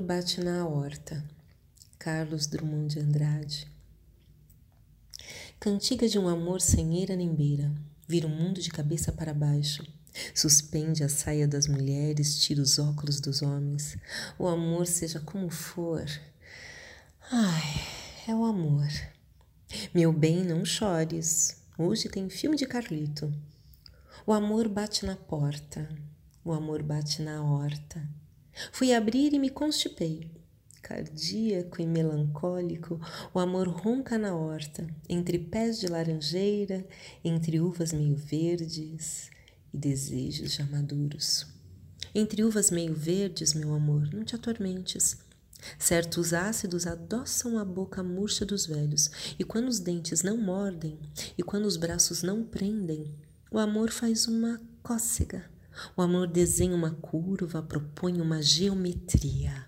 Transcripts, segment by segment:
bate na horta. Carlos Drummond de Andrade. Cantiga de um amor sem eira nem beira, vira o mundo de cabeça para baixo. Suspende a saia das mulheres, tira os óculos dos homens. O amor, seja como for. Ai, é o amor. Meu bem, não chores. Hoje tem filme de Carlito. O amor bate na porta, o amor bate na horta. Fui abrir e me constipei. Cardíaco e melancólico, o amor ronca na horta, entre pés de laranjeira, entre uvas meio verdes e desejos já maduros. Entre uvas meio verdes, meu amor, não te atormentes. Certos ácidos adoçam a boca murcha dos velhos, e quando os dentes não mordem, e quando os braços não prendem, o amor faz uma cócega. O amor desenha uma curva, propõe uma geometria.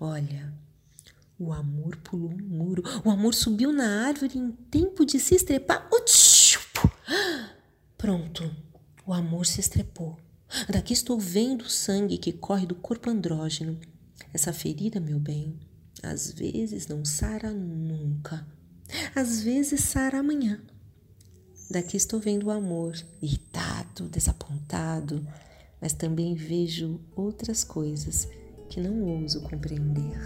Olha, o amor pulou um muro, o amor subiu na árvore em tempo de se estrepar. Pronto, o amor se estrepou. Daqui estou vendo o sangue que corre do corpo andrógeno. Essa ferida, meu bem, às vezes não sara nunca. Às vezes sara amanhã. Daqui estou vendo o amor, irritado, desapontado, mas também vejo outras coisas que não ouso compreender.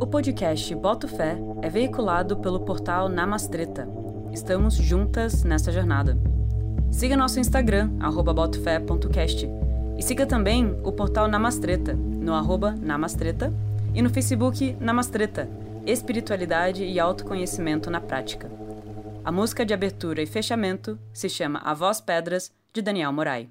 O podcast Boto Fé é veiculado pelo portal Namastreta. Estamos juntas nessa jornada. Siga nosso Instagram, botofé.cast. E siga também o portal Namastreta, no arroba Namastreta, e no Facebook Namastreta, Espiritualidade e Autoconhecimento na Prática. A música de abertura e fechamento se chama A Voz Pedras, de Daniel Morai.